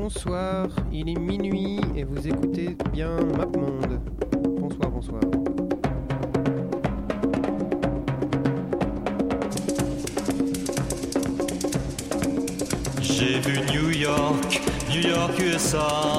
Bonsoir, il est minuit et vous écoutez bien MapMonde. Bonsoir, bonsoir. J'ai vu New York, New York, USA.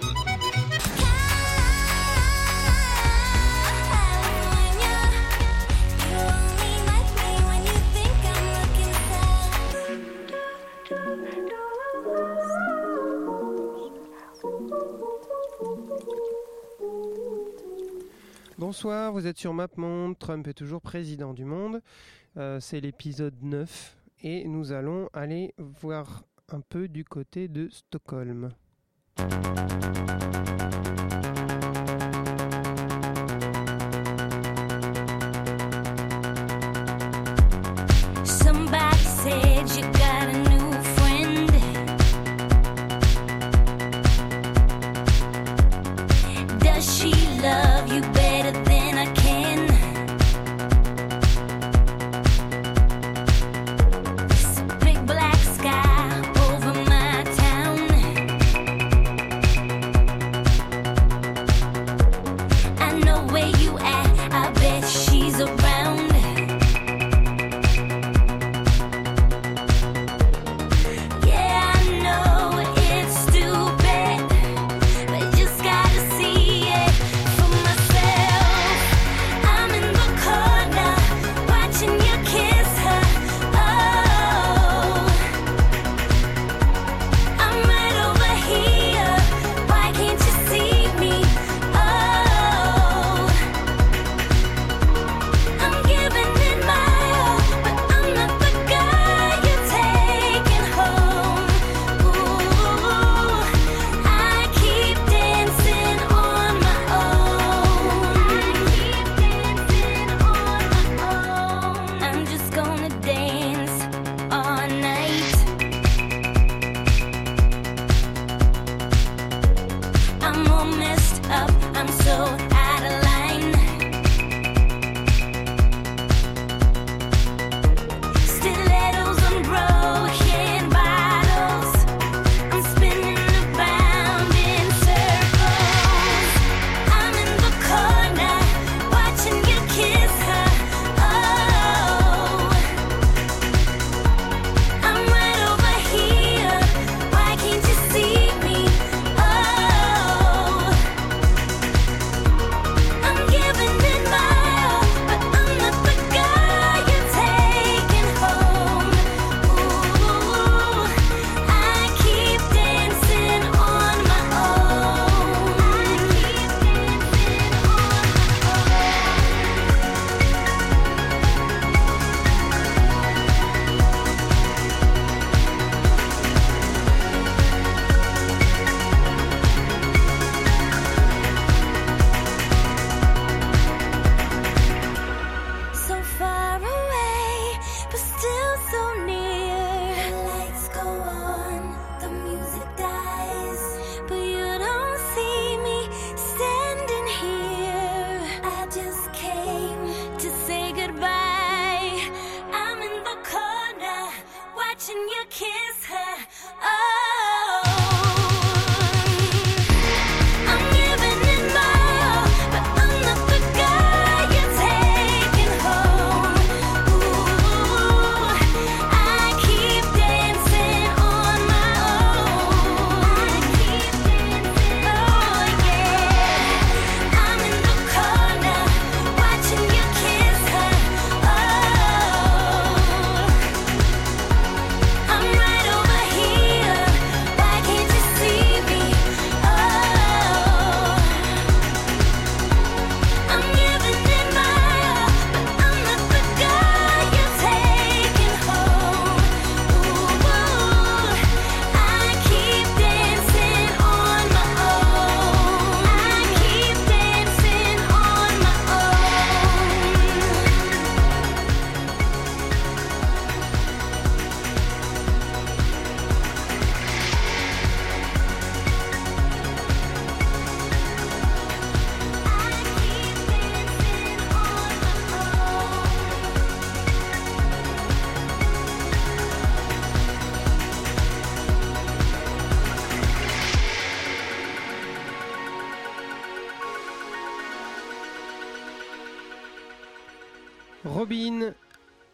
Bonsoir, vous êtes sur MapMonde, Trump est toujours président du monde, euh, c'est l'épisode 9 et nous allons aller voir un peu du côté de Stockholm.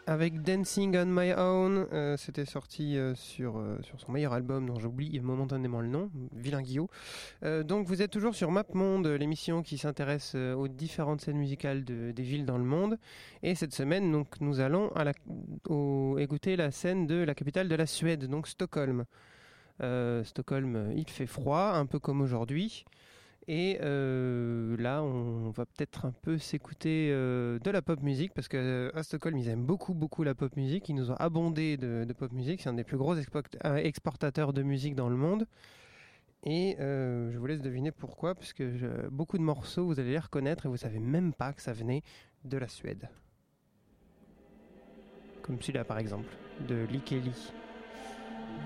Avec Dancing on My Own. Euh, C'était sorti euh, sur, euh, sur son meilleur album dont j'oublie momentanément le nom, Vilain Guillot. Donc vous êtes toujours sur MapMonde, l'émission qui s'intéresse aux différentes scènes musicales de- des villes dans le monde. Et cette semaine, donc, nous allons à la, écouter la scène de la capitale de la Suède, donc Stockholm. Stockholm, il fait froid, un peu comme aujourd'hui. Et euh, là, on va peut-être un peu s'écouter euh, de la pop musique parce que euh, Stockholm, ils aiment beaucoup, beaucoup la pop musique. Ils nous ont abondé de, pop musique. C'est un des plus gros expo- exportateurs de musique dans le monde. Et je vous laisse deviner pourquoi, parce que beaucoup de morceaux, vous allez les reconnaître et vous savez même pas que ça venait de la Suède. Comme celui-là, par exemple, de Lee Kelly.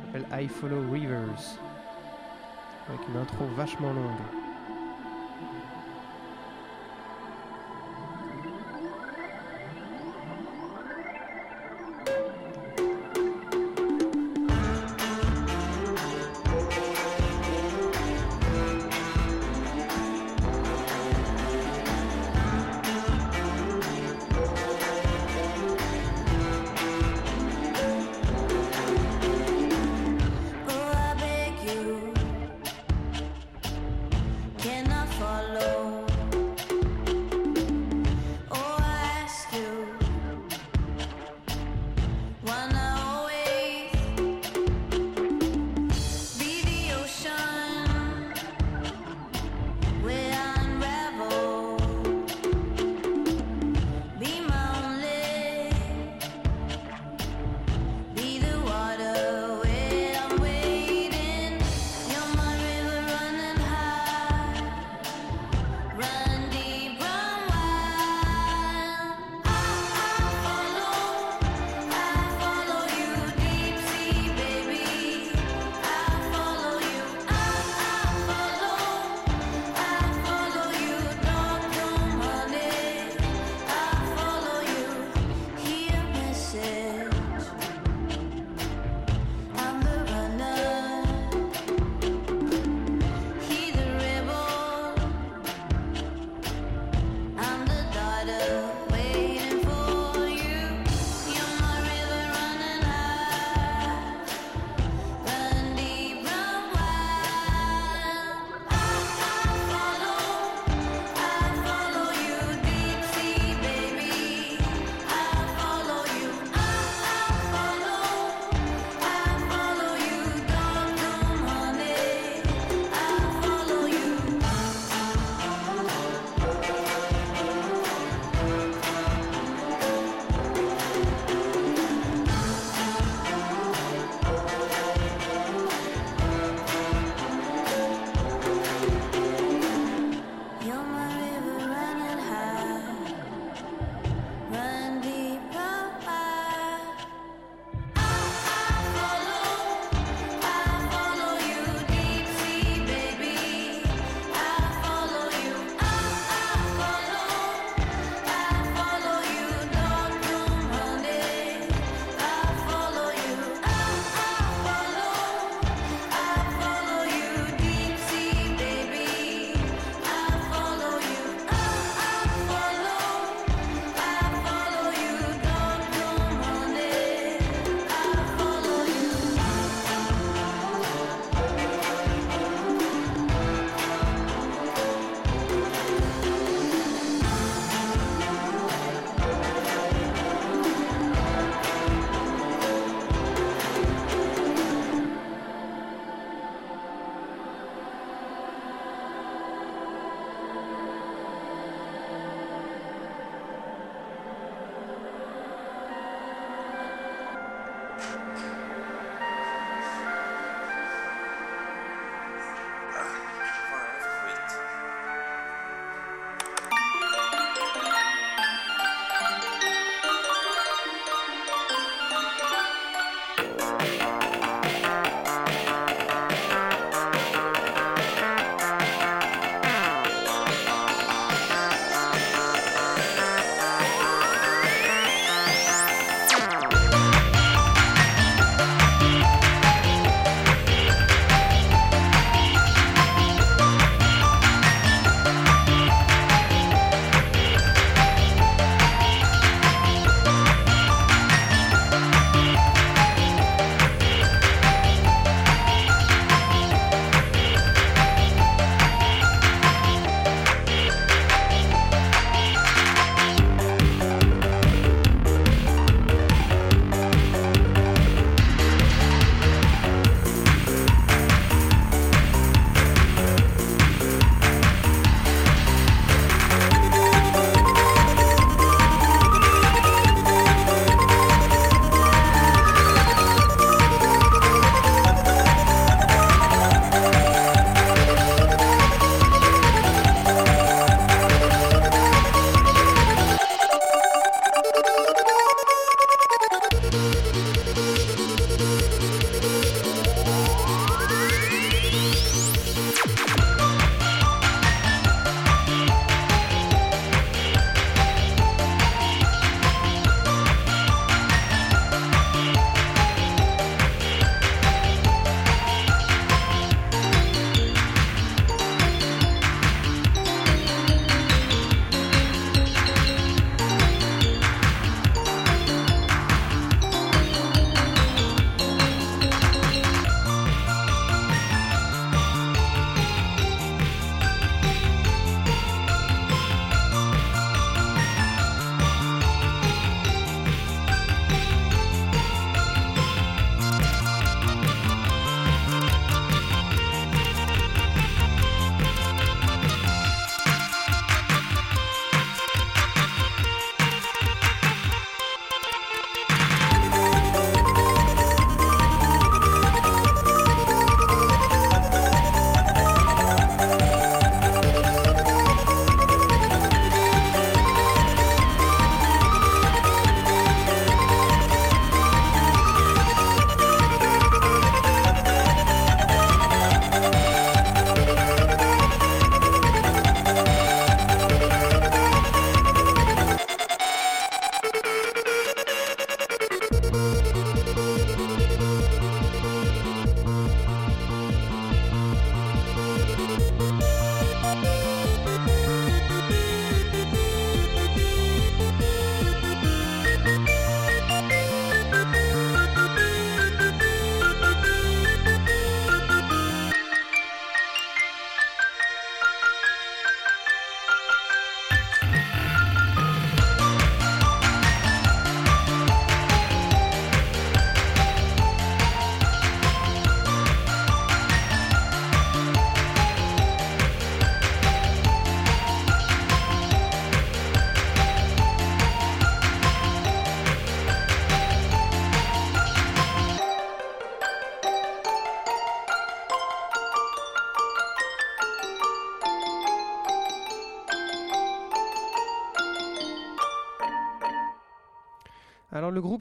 S'appelle I Follow Rivers. Avec une intro vachement longue.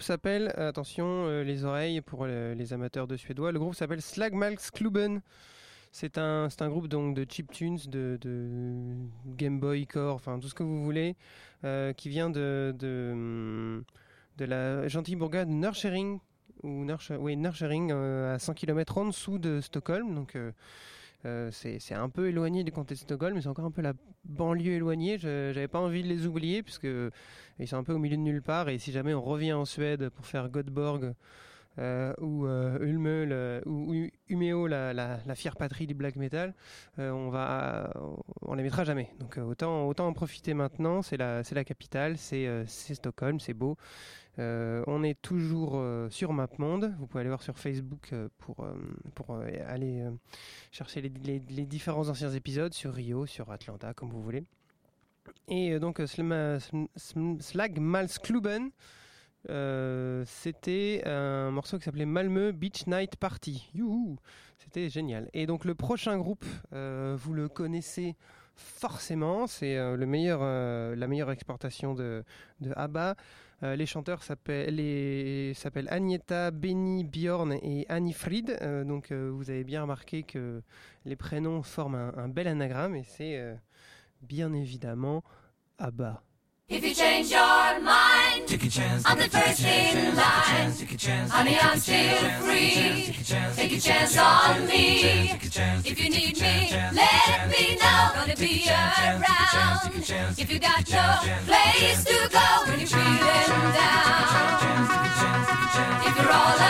S'appelle, euh, attention euh, les oreilles pour euh, les amateurs de suédois, le groupe s'appelle Slagmalksklubben. C'est un, c'est un groupe donc de chiptunes, de, de Game Boy Core, enfin tout ce que vous voulez, qui vient de, de, de la gentille bourgade Nurshering, ou Nursh- oui, Nurshering, euh, à 100 km en dessous de Stockholm. Donc c'est c'est un peu éloigné du comté de Stockholm, mais c'est encore un peu la banlieue éloignée. Je J'avais pas envie de les oublier, puisque ils sont un peu au milieu de nulle part. Et si jamais on revient en Suède pour faire Göteborg euh, ou euh, le- ou, ou la, la, la fière patrie du black metal, euh, on va, on les mettra jamais. Donc euh, autant, autant en profiter maintenant. C'est la, c'est la capitale, c'est euh, c'est Stockholm, c'est beau. Euh, on est toujours euh, sur MapMonde. Vous pouvez aller voir sur Facebook euh, pour, euh, pour euh, aller euh, chercher les- les différents anciens épisodes sur Rio, sur Atlanta, comme vous voulez. Et euh, donc euh, Sm- Slagmalskluben, euh, c'était un morceau qui s'appelait Malmö Beach Night Party. Youhou C'était génial. Et donc le prochain groupe, vous le connaissez forcément, c'est le meilleur, la meilleure exportation de, de ABBA. Les chanteurs s'appellent Agneta, Benny, Bjorn et Annie Fried. Donc vous avez bien remarqué que les prénoms forment un, bel anagramme et c'est bien évidemment ABBA. If you change your mind, Take a chance. I'm the first in line. Take a chance. Honey, I'm still free. Take a chance on me. If you need me, let me know. Gonna be around. If you got no place to go when you're feeling down. If you're all alone,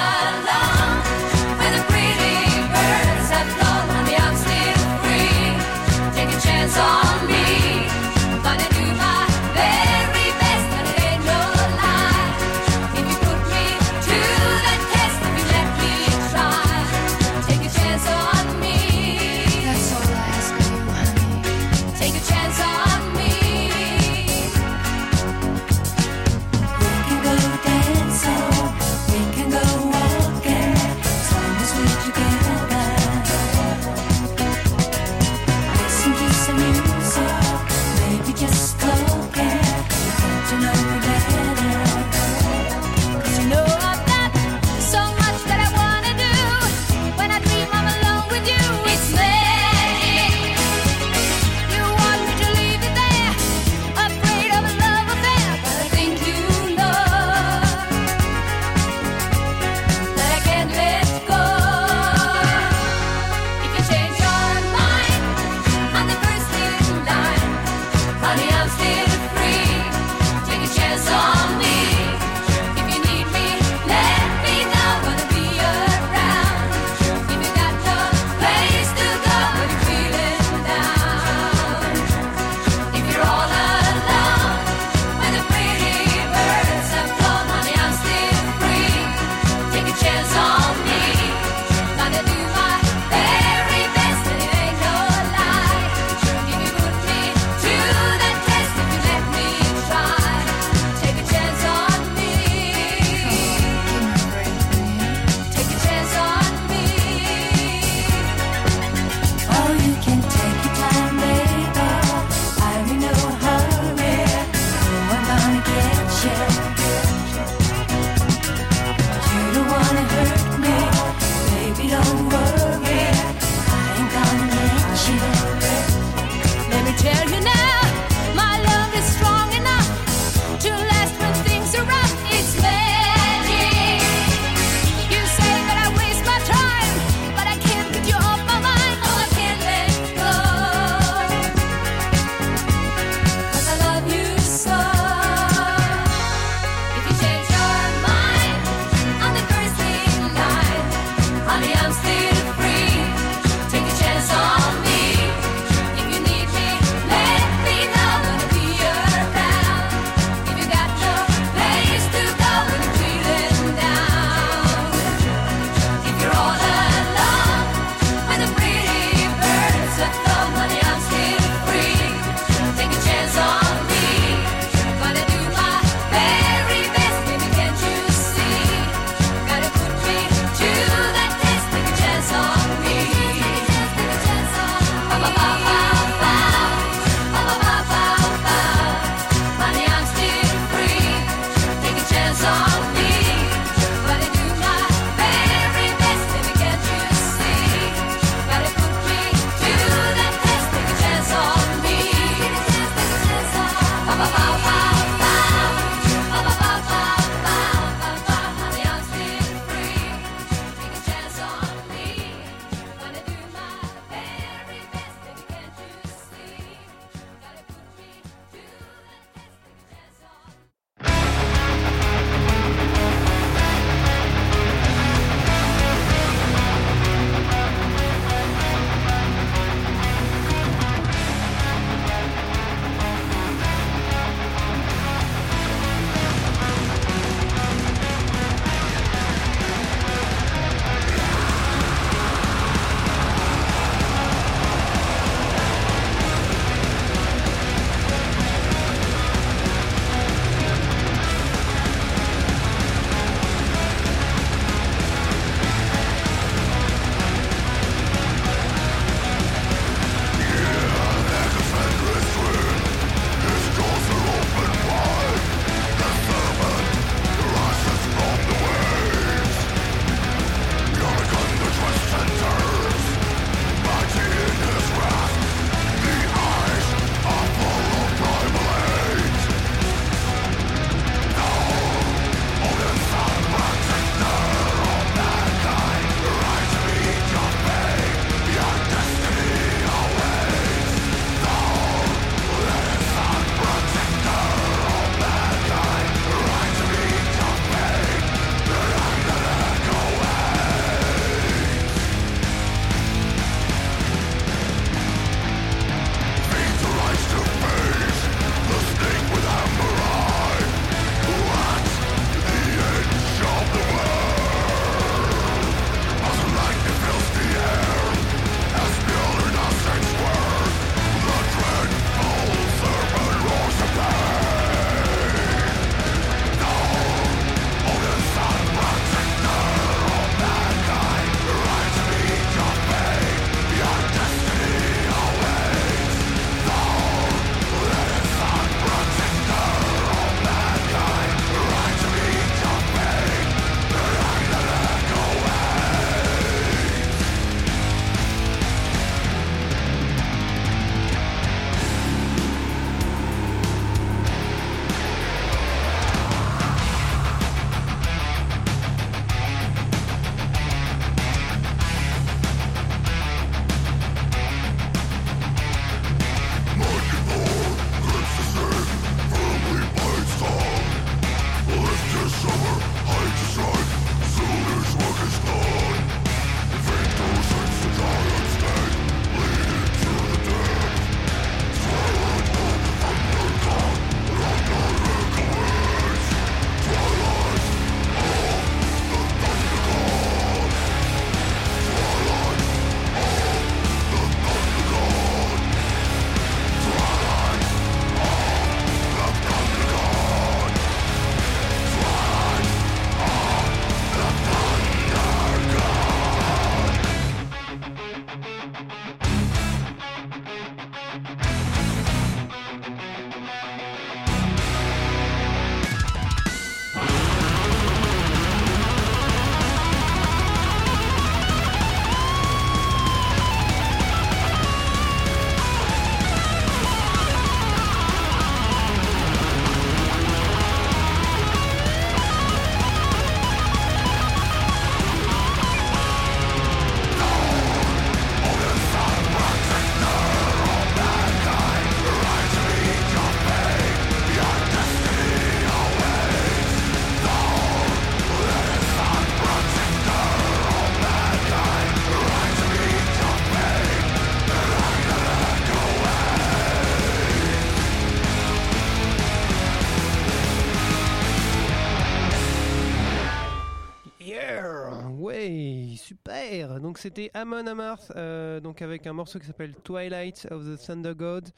c'était Amon Amarth, euh, donc avec un morceau qui s'appelle Twilight of the Thunder God,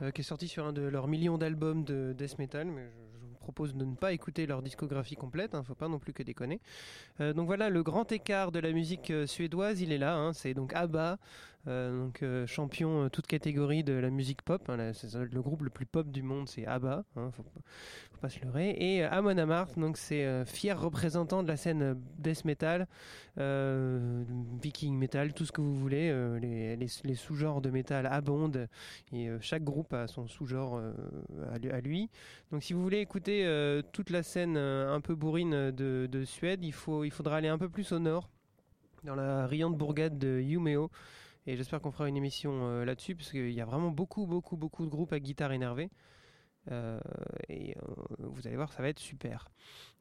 euh, qui est sorti sur un de leurs millions d'albums de death metal, mais je, vous propose de ne pas écouter leur discographie complète, hein, faut pas non plus que déconner. Euh, donc voilà, le grand écart de la musique suédoise, il est là, hein, c'est donc ABBA, donc champion toute catégorie de la musique pop, hein, le groupe le plus pop du monde, c'est ABBA, hein, et euh, Amon Amarth, donc c'est euh, fier représentant de la scène euh, death metal, viking metal, tout ce que vous voulez, les, sous-genres de métal abondent, et chaque groupe a son sous-genre à lui-. Donc si vous voulez écouter toute la scène un peu bourrine de, de Suède, il, faut, il faudra aller un peu plus au nord, dans la riante bourgade de Umeå. Et j'espère qu'on fera une émission là-dessus, parce qu'il y a vraiment beaucoup, beaucoup, beaucoup de groupes à guitare énervée. Euh, et euh, vous allez voir, ça va être super.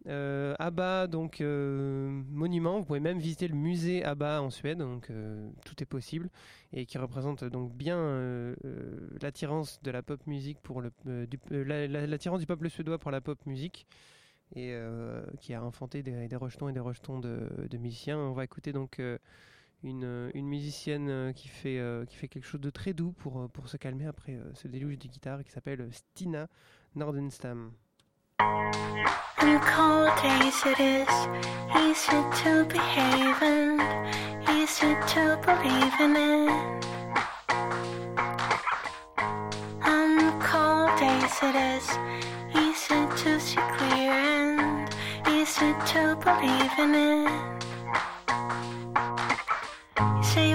Euh, ABBA, donc monument, vous pouvez même visiter le musée ABBA en Suède, donc tout est possible, et qui représente donc bien l'attirance de la pop musique pour le, du- la- la- l'attirance du peuple suédois pour la pop musique, et qui a inventé des, des rejetons et des rejetons de, musiciens. On va écouter donc une, une musicienne euh, qui fait, euh, qui fait quelque chose de très doux pour, euh, pour se calmer après euh, ce déluge de guitare qui s'appelle Stina Nordenstam. In cold days it is easy to behave and easy to believe in it. On cold days it.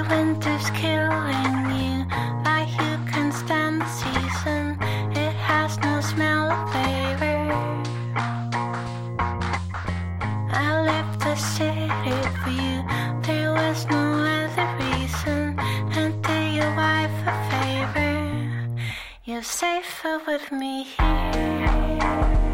Winter's killing you, like you can stand the season. It has no smell or flavor. I left the city for you. There was no other reason. And do your wife a favor. You're safer with me here.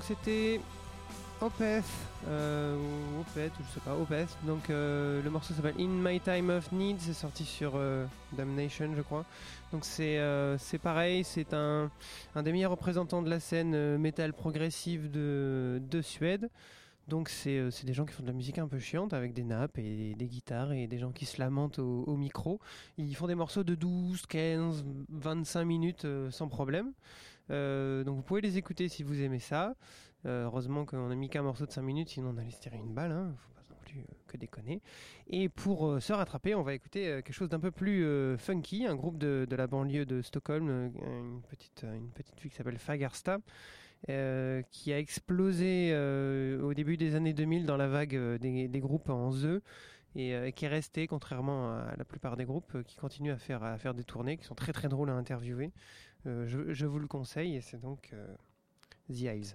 Donc c'était Opeth, euh, ou ou je sais pas, Opeth. Donc euh, le morceau s'appelle In My Time of Need, c'est sorti sur euh, Damnation, je crois. Donc c'est euh, c'est pareil, c'est un, un des meilleurs représentants de la scène métal progressive de, de Suède. Donc c'est des gens qui font de la musique un peu chiante avec des nappes et des guitares et des gens qui se lamentent au, micro. Ils font des morceaux de 12, 15, 25 minutes sans problème. Euh, donc vous pouvez les écouter si vous aimez ça. Euh, heureusement qu'on a mis qu'un morceau de 5 minutes, sinon on allait se tirer une balle. Hein. Faut pas non plus euh, que déconner. Et pour se rattraper, on va écouter quelque chose d'un peu plus funky, un groupe de, la banlieue de Stockholm, une petite, une petite fille qui s'appelle Fagersta. qui a explosé au début des années 2000 dans la vague des, groupes en The et qui est resté, contrairement à la plupart des groupes, qui continuent à faire, à faire des tournées, qui sont très très drôles à interviewer. Euh, je, vous le conseille et c'est donc euh, The Eyes.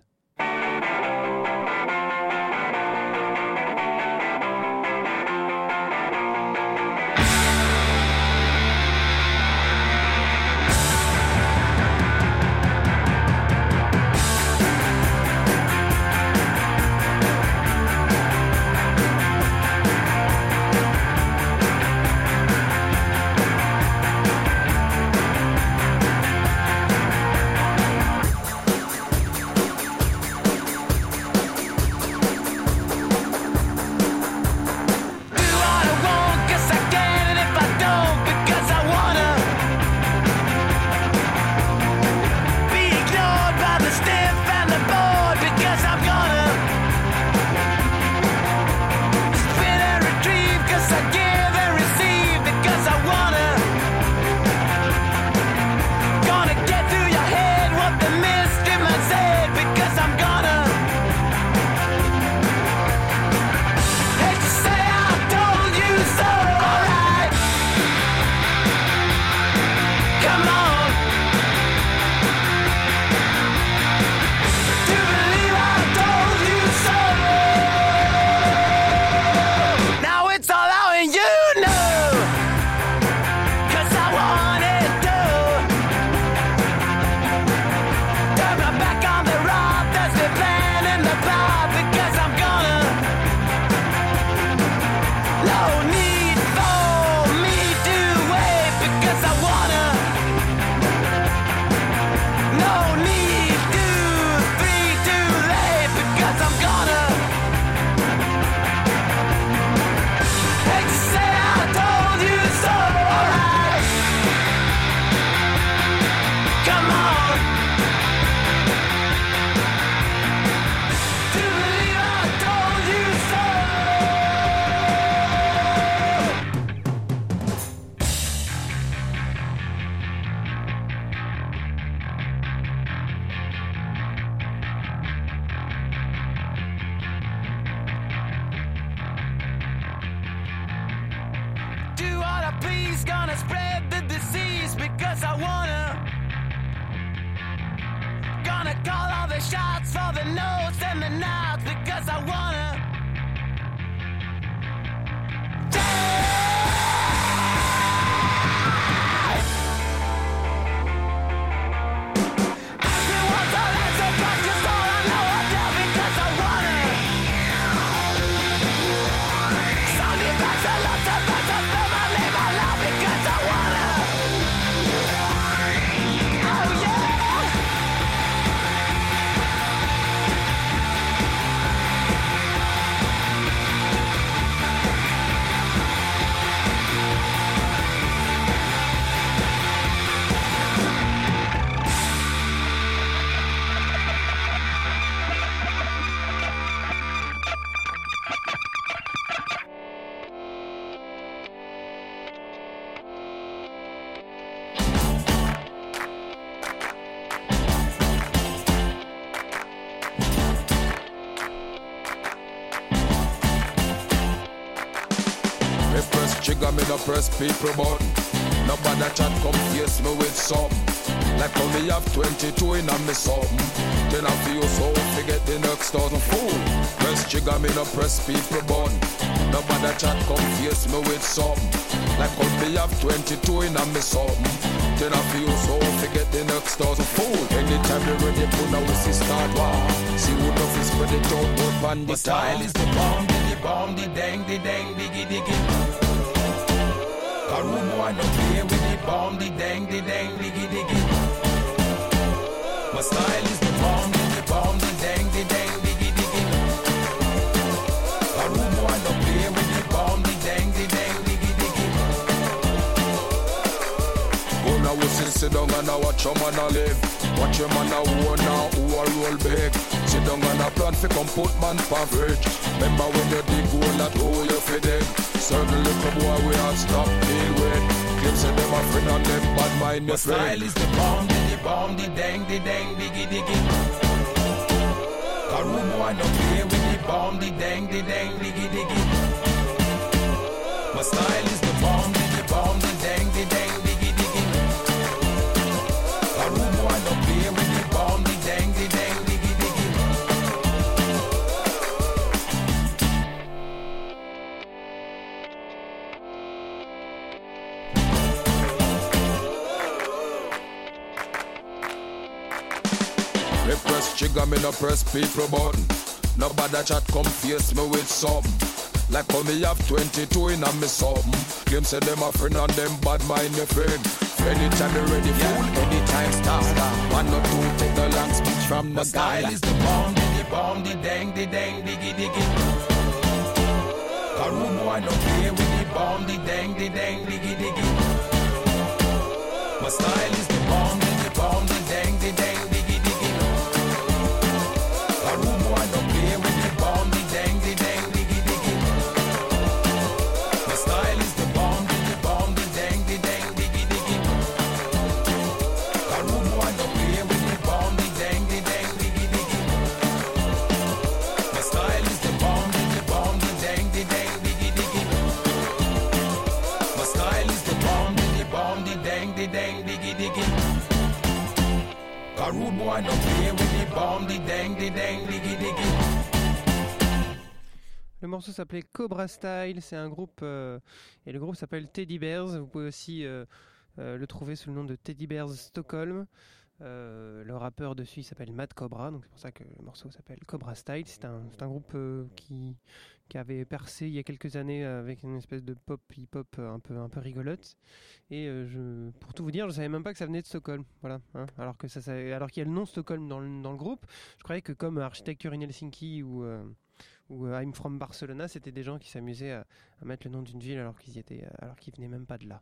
People button. Nobody chat come face me with something. Like me have 22 in a me something. Then I feel so forget the next thousand fool. Press trigger, me no press people button. Nobody chat come face me with something. Like me have 22 in a me something. Then I feel so forget the next dozen fool. Anytime you're ready, put now we see start war. See who enough is spread it out, but. My style is the bomb, the bomb, the dang, the dang, diggy, diggy. I no play with the bomb, the dang, the dang, diggy, diggy. My style is the bomb, the bomb, the dang, the dang, diggy, diggy. I no play with the bomb, the dang, the dang, diggy, diggy. Go now we sit, sit down and I watch your man a live. Watch your man a own now who a roll big. Sit down and a plan fi come put man pa fridge. Remember when you dig hole that hole you fi dig. Certain little boy we have stop deal with. Claim say them a friend and them bad mind My style is the bomb, the bomb, the dang, the dang, diggy, diggy. Karumo, I no play with the bomb, the dang, the dang, diggy, diggy. My style is the bomb, the bomb, the dang, the dang, trigger, me no press people button. Nobody chat come face me with something. Like how me have 22 in a me something. Claim say them a friend and them bad mind me friend. Anytime they ready, fool, anytime stop. One or two, take the long speech from My the style guy. is the bomb, the bomb, the dang, the dang, diggy, diggy. I no play with the bomb, the dang, the dang, diggy, diggy. My style is Cobra Style, c'est un groupe euh, et le groupe s'appelle Teddy Bears. Vous pouvez aussi euh, euh, le trouver sous le nom de Teddy Bears Stockholm. Le rappeur dessus s'appelle Matt Cobra, donc c'est pour ça que le morceau s'appelle Cobra Style. C'est un, groupe qui, avait percé il y a quelques années avec une espèce de pop hip-hop un peu, un peu rigolote. Et pour tout vous dire, je savais même pas que ça venait de Stockholm. Voilà, hein. alors ça, qu'il y a le nom Stockholm dans le, dans le groupe, je croyais que comme Architecture in Helsinki ou ou euh, I'm from Barcelona, c'était des gens qui s'amusaient à, mettre le nom d'une ville alors qu'ils y étaient, alors qu'ils venaient même pas de là.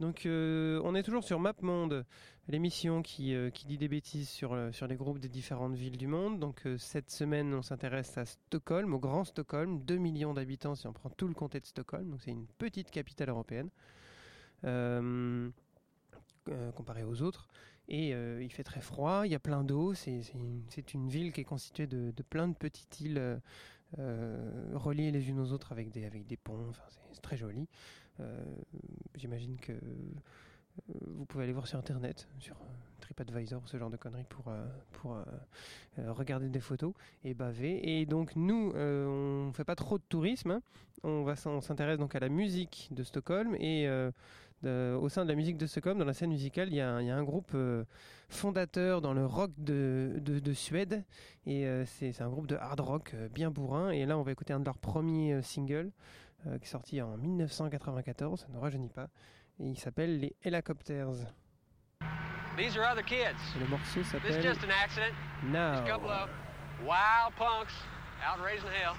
Donc euh, on est toujours sur MapMonde, l'émission qui, euh, dit des bêtises sur, euh, les groupes des différentes villes du monde. Donc euh, cette semaine on s'intéresse à Stockholm, au Grand Stockholm, 2 millions d'habitants si on prend tout le comté de Stockholm, donc c'est une petite capitale européenne. Euh, euh, comparé aux autres. Et euh, il fait très froid, il y a plein d'eau, c'est une, ville qui est constituée de plein de petites îles euh, reliées les unes aux autres avec des, avec des ponts, enfin, c'est très joli. Euh, J'imagine que euh, vous pouvez aller voir sur internet, sur euh, TripAdvisor, ce genre de conneries pour, pour regarder des photos et baver. Et donc nous, on fait pas trop de tourisme, hein. on, on s'intéresse donc à la musique de Stockholm et euh, au sein de la musique de Stockholm, dans la scène musicale, il y a un, il y a un groupe euh, fondateur dans le rock de, de- de Suède. Et euh, c'est un groupe de hard rock euh, bien bourrin. Et là, on va écouter un de leurs premiers euh, singles euh, qui est sorti en 1994. Ça ne rajeunit pas. Et il s'appelle Les Helicopters. These are other kids. Et le morceau s'appelle just an accident. Just a Now. couple of wild punks out raising hell.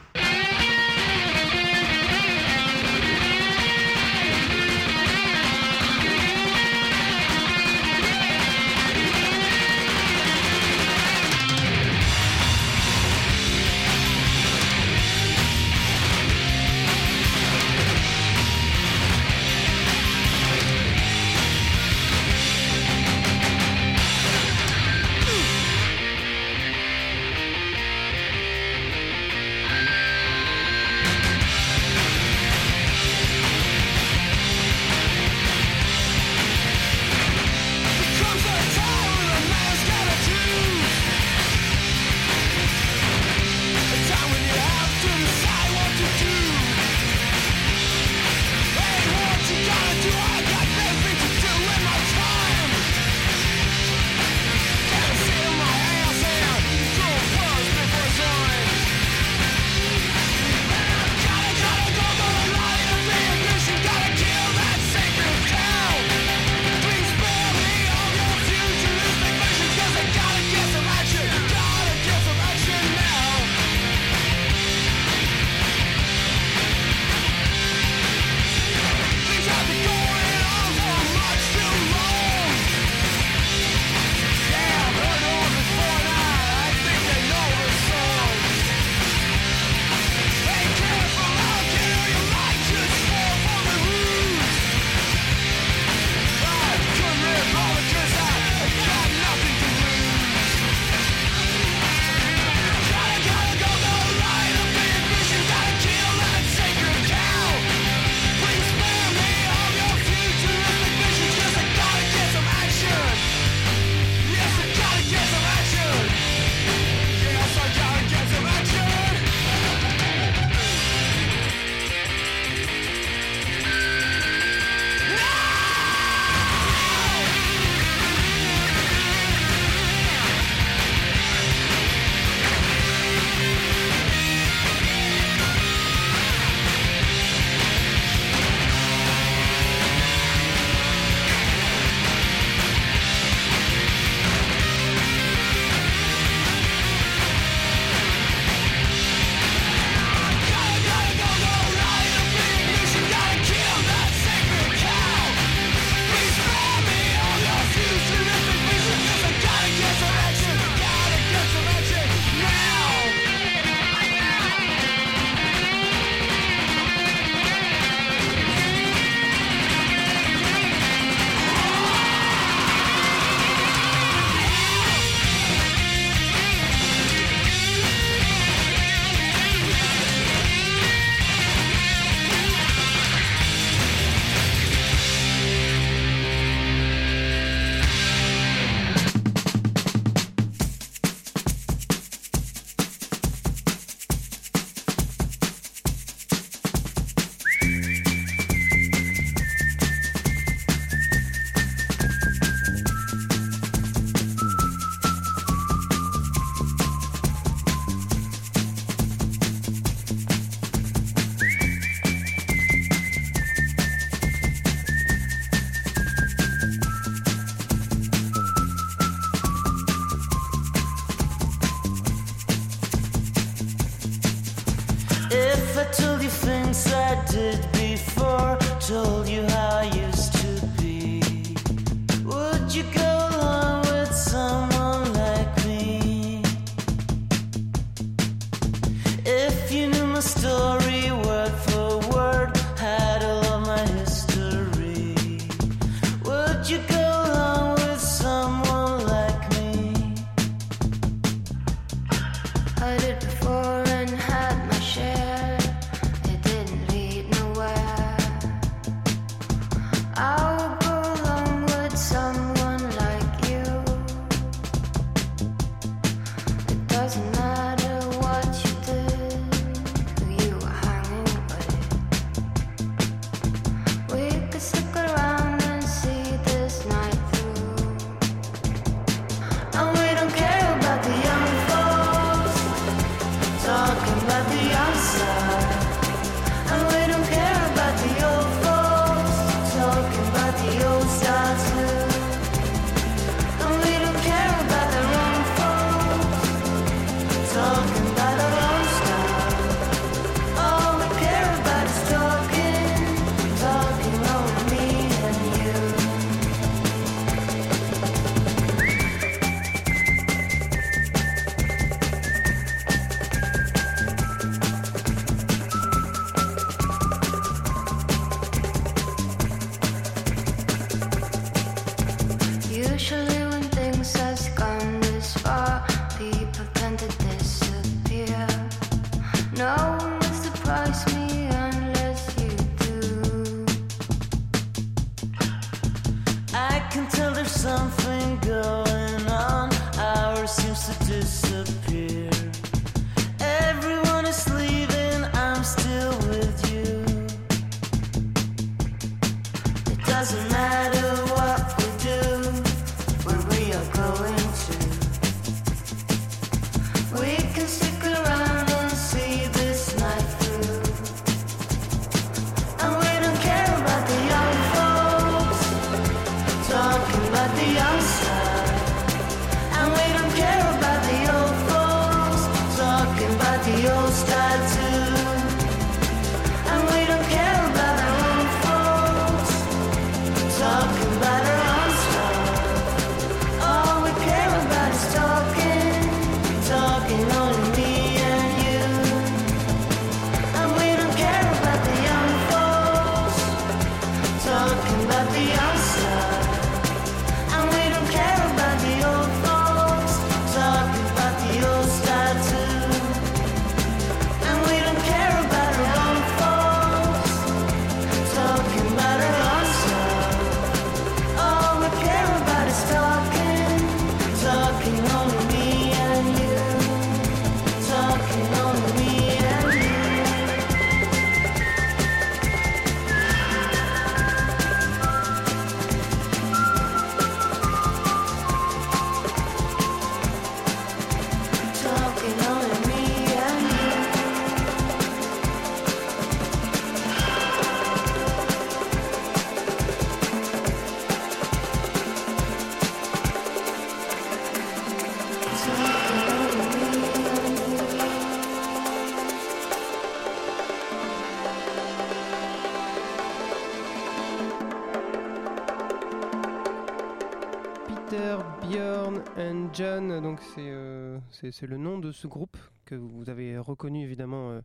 C'est le nom de ce groupe que vous avez reconnu évidemment euh,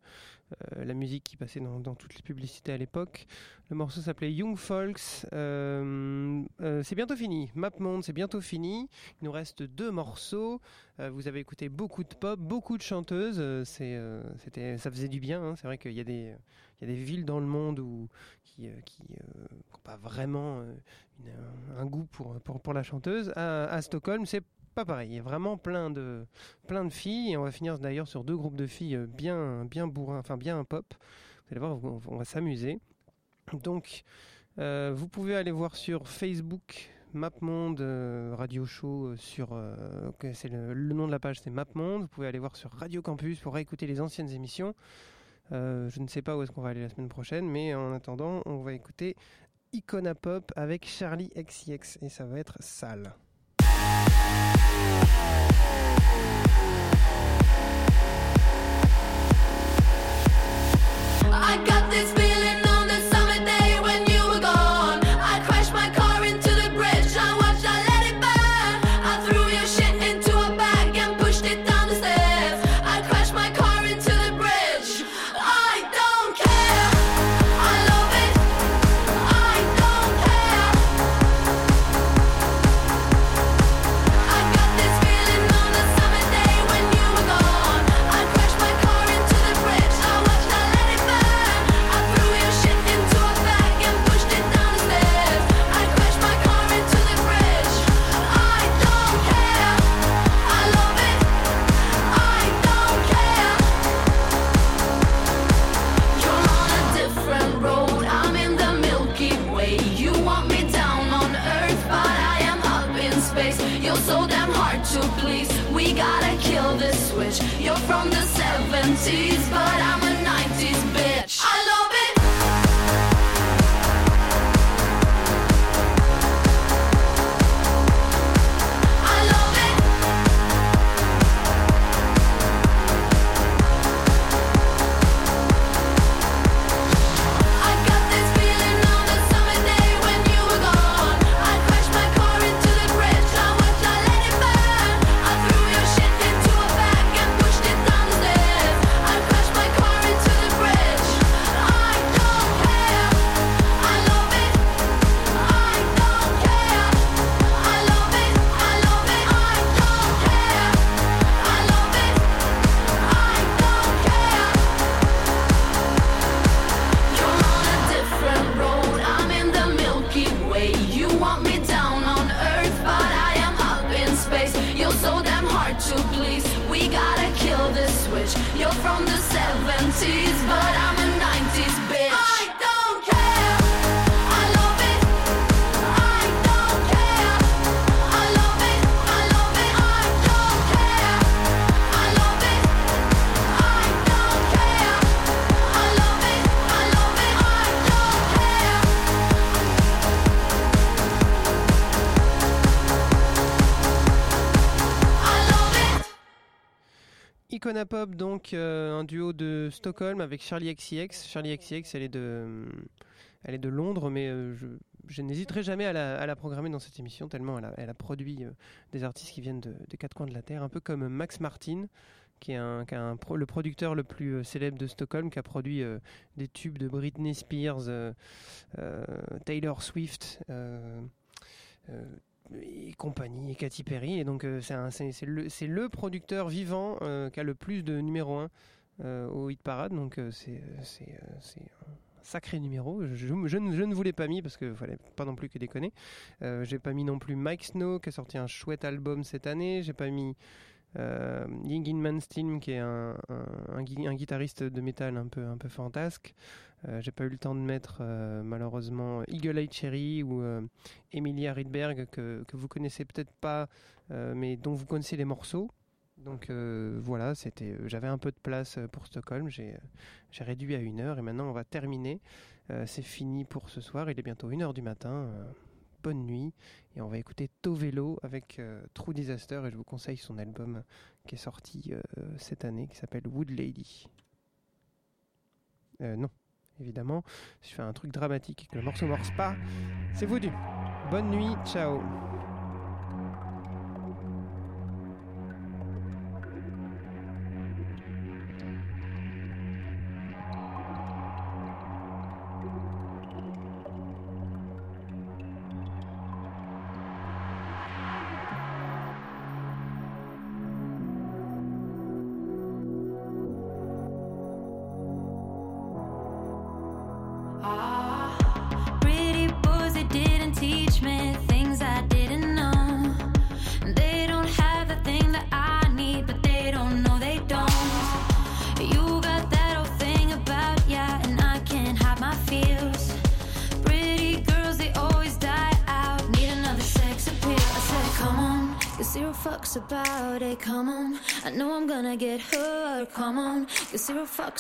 euh, la musique qui passait dans, toutes les publicités à l'époque. Le morceau s'appelait Young Folks. Euh, c'est bientôt fini. Monde, c'est bientôt fini. Il nous reste deux morceaux. Vous avez écouté beaucoup de pop, beaucoup de chanteuses. C'était, ça faisait du bien. hein. C'est vrai qu'il y a des, villes dans le monde où, qui, n'ont pas vraiment un, goût pour, la chanteuse. À Stockholm, c'est pareil. Il y a vraiment plein de, filles. Et on va finir d'ailleurs sur deux groupes de filles euh, bien, bien bourrins, enfin bien pop. Vous allez voir, on, va s'amuser. Donc, euh, vous pouvez aller voir sur Facebook MapMonde euh, Radio Show sur c'est le, nom de la page c'est MapMonde. Vous pouvez aller voir sur Radio Campus pour réécouter les anciennes émissions. Je ne sais pas où est-ce qu'on va aller la semaine prochaine, mais en attendant, on va écouter Icona Pop avec Charlie XCX et ça va être sale. あっ。You're from the 70s, but I'm Icona Pop, donc euh, un duo de Stockholm avec Charlie XCX. Charlie XCX, elle est de, elle est de Londres, mais euh, je, n'hésiterai jamais à la, programmer dans cette émission, tellement elle a, produit euh, des artistes qui viennent de- des quatre coins de la Terre, un peu comme Max Martin, qui est, le producteur le plus euh, célèbre de Stockholm, qui a produit euh, des tubes de Britney Spears, euh, euh, Taylor Swift. euh, euh, et compagnie, et Katy Perry. Et donc, euh, c'est le, le producteur vivant euh, qui a le plus de numéro 1 au hit parade. Donc, euh, c'est euh, euh, sacré numéro. Je, je, ne, je ne vous l'ai pas mis parce que fallait pas non plus que déconner. Euh, J'ai pas mis non plus Mike Snow qui a sorti un chouette album cette année. J'ai pas mis. Euh, Yingin Manstein qui est un, un guitariste de métal un peu, un peu fantasque. Euh, J'ai pas eu le temps de mettre euh, malheureusement Eagle Eye Cherry ou euh, Emilia Rydberg que, que vous connaissez peut-être pas euh, mais dont vous connaissez les morceaux. Donc voilà, c'était, j'avais un peu de place pour Stockholm, j'ai, réduit à une heure et maintenant on va terminer. C'est fini pour ce soir, il est bientôt une heure du matin. bonne nuit et on va écouter Tovelo avec True Disaster et je vous conseille son album qui est sorti cette année qui s'appelle Wood Lady. Non, évidemment, si je fais un truc dramatique et que le morceau morce pas, c'est foutu. Bonne nuit, ciao.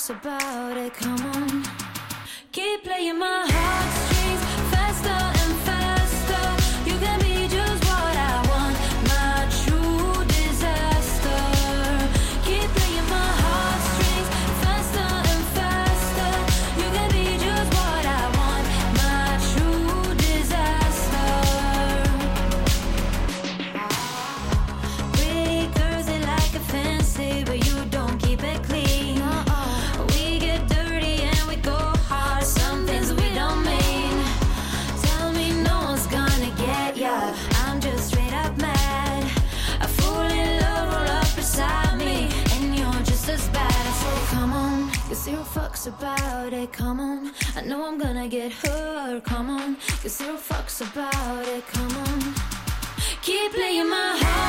talks about fucks about it. Come on. Keep playing my heartstrings